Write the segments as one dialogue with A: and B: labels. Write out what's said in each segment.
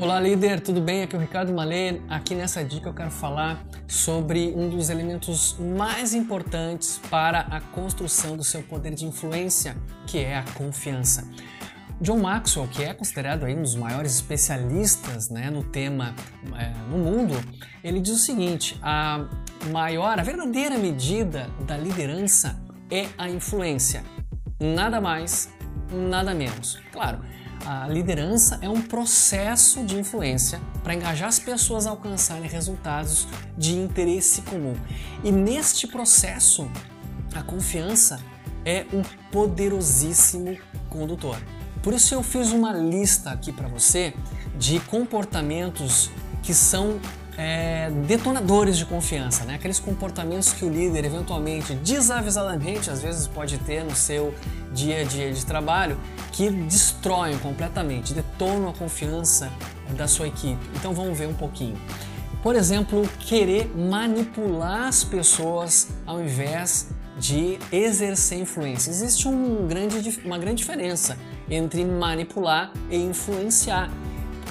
A: Olá, líder, tudo bem? Aqui é o Ricardo Malê. Aqui nessa dica eu quero falar sobre um dos elementos mais importantes para a construção do seu poder de influência, que é a confiança. John Maxwell, que é considerado aí um dos maiores especialistas né, no tema é, no mundo, ele diz o seguinte: a maior, a verdadeira medida da liderança é a influência. Nada mais, nada menos. Claro, a liderança é um processo de influência para engajar as pessoas a alcançarem resultados de interesse comum. E neste processo, a confiança é um poderosíssimo condutor. Por isso eu fiz uma lista aqui para você de comportamentos que são é, detonadores de confiança, né? aqueles comportamentos que o líder eventualmente, desavisadamente, às vezes pode ter no seu dia a dia de trabalho, que destroem completamente, detonam a confiança da sua equipe. Então vamos ver um pouquinho. Por exemplo, querer manipular as pessoas ao invés de exercer influência. Existe um grande, uma grande diferença entre manipular e influenciar.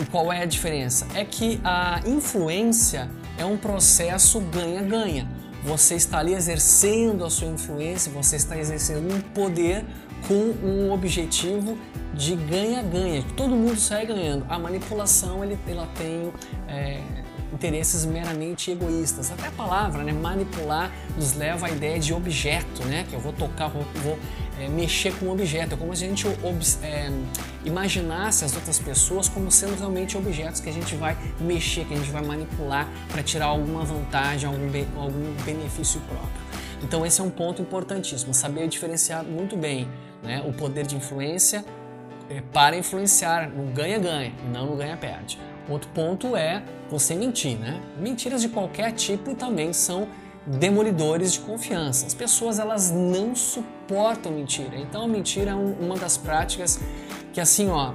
A: Qual é a diferença? É que a influência é um processo ganha-ganha. Você está ali exercendo a sua influência, você está exercendo um poder com um objetivo de ganha-ganha. Todo mundo sai ganhando. A manipulação ele, ela tem é, interesses meramente egoístas. Até a palavra, né, manipular, nos leva à ideia de objeto, né, que eu vou tocar, vou, vou é, mexer com um objeto. É como se a gente é, imaginasse as outras pessoas como sendo realmente objetos que a gente vai mexer, que a gente vai manipular para tirar alguma vantagem, algum, algum benefício próprio. Então esse é um ponto importantíssimo, saber diferenciar muito bem né, o poder de influência é, para influenciar no ganha-ganha não no ganha-perde. Outro ponto é você mentir, né? Mentiras de qualquer tipo também são demolidores de confiança. As pessoas elas não suportam mentira. Então a mentira é um, uma das práticas que assim, ó,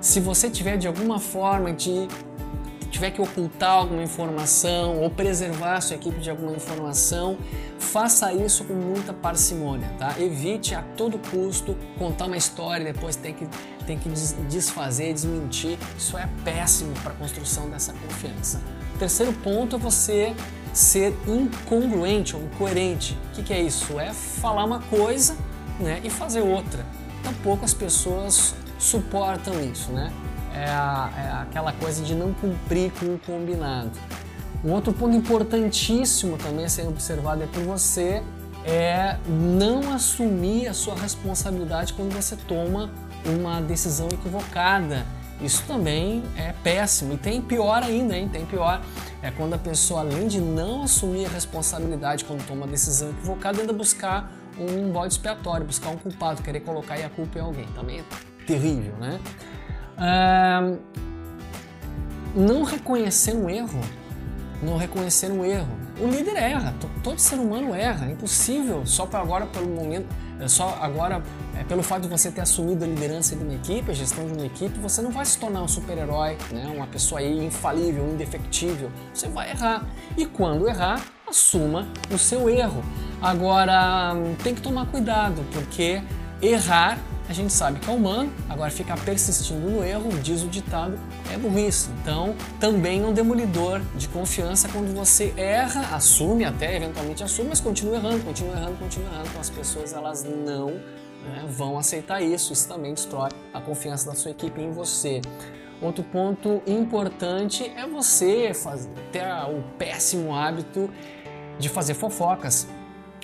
A: se você tiver de alguma forma de tiver que ocultar alguma informação ou preservar sua equipe de alguma informação, faça isso com muita parcimônia, tá? Evite a todo custo contar uma história e depois tem que, tem que desfazer, desmentir. Isso é péssimo para a construção dessa confiança. O terceiro ponto é você ser incongruente ou incoerente. O que, que é isso? É falar uma coisa né, e fazer outra. Tampouco as pessoas suportam isso, né? é, a, é aquela coisa de não cumprir com o combinado. Um outro ponto importantíssimo também a ser observado é por você é não assumir a sua responsabilidade quando você toma uma decisão equivocada. Isso também é péssimo. E tem pior ainda, hein? Tem pior. É quando a pessoa, além de não assumir a responsabilidade quando toma uma decisão equivocada, ainda buscar um bode expiatório, buscar um culpado, querer colocar a culpa em alguém. Também é terrível, né? não reconhecer um erro, não reconhecer um erro. O líder erra, todo ser humano erra, é impossível só para agora pelo momento, é só agora é, pelo fato de você ter assumido a liderança de uma equipe, a gestão de uma equipe, você não vai se tornar um super-herói, né? uma pessoa infalível, indefectível. Você vai errar. E quando errar, assuma o seu erro. Agora, tem que tomar cuidado, porque errar a gente sabe que é humano, agora ficar persistindo no erro, diz o ditado, é burrice. Então, também um demolidor de confiança quando você erra, assume até, eventualmente assume, mas continua errando, continua errando, continua errando. Então as pessoas elas não né, vão aceitar isso, isso também destrói a confiança da sua equipe em você. Outro ponto importante é você fazer, ter o péssimo hábito de fazer fofocas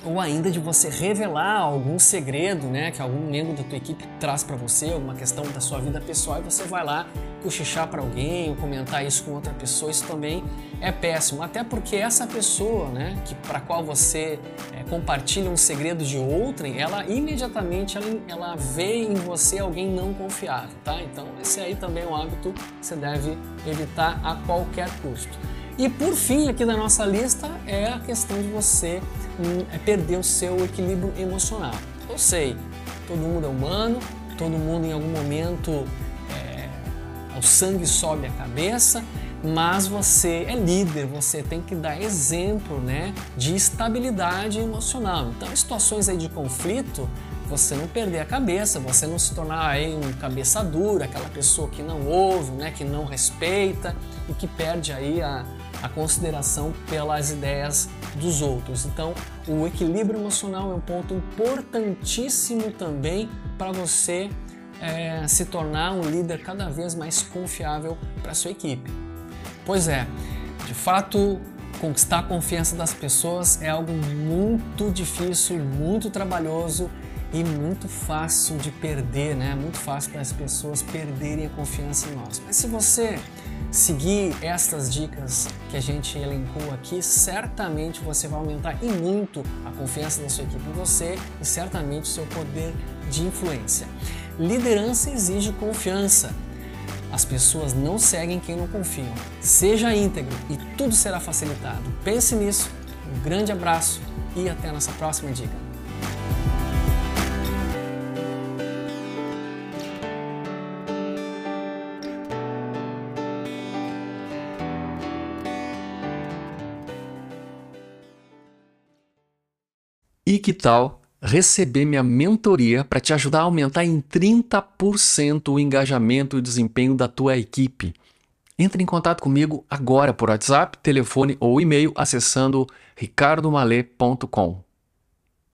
A: ou ainda de você revelar algum segredo, né, que algum membro da tua equipe traz para você, alguma questão da sua vida pessoal e você vai lá cochichar para alguém ou comentar isso com outra pessoa, isso também é péssimo, até porque essa pessoa, né, que para qual você é, compartilha um segredo de outrem, ela imediatamente ela, ela vê em você alguém não confiável, tá? Então esse aí também é um hábito que você deve evitar a qualquer custo. E por fim, aqui da nossa lista é a questão de você hum, é perder o seu equilíbrio emocional. Eu sei, todo mundo é humano, todo mundo em algum momento é, o sangue sobe a cabeça, mas você é líder, você tem que dar exemplo né, de estabilidade emocional. Então, em situações aí de conflito, você não perder a cabeça, você não se tornar aí um cabeça dura, aquela pessoa que não ouve, né, que não respeita e que perde aí a, a consideração pelas ideias dos outros. Então, o equilíbrio emocional é um ponto importantíssimo também para você é, se tornar um líder cada vez mais confiável para sua equipe. Pois é, de fato, conquistar a confiança das pessoas é algo muito difícil, muito trabalhoso e muito fácil de perder, né? Muito fácil para as pessoas perderem a confiança em nós. Mas se você seguir estas dicas que a gente elencou aqui, certamente você vai aumentar e muito a confiança da sua equipe em você e certamente o seu poder de influência. Liderança exige confiança. As pessoas não seguem quem não confiam. Seja íntegro e tudo será facilitado. Pense nisso. Um grande abraço e até a nossa próxima dica.
B: E que tal receber minha mentoria para te ajudar a aumentar em 30% o engajamento e o desempenho da tua equipe. Entre em contato comigo agora por WhatsApp, telefone ou e-mail acessando ricardomale.com.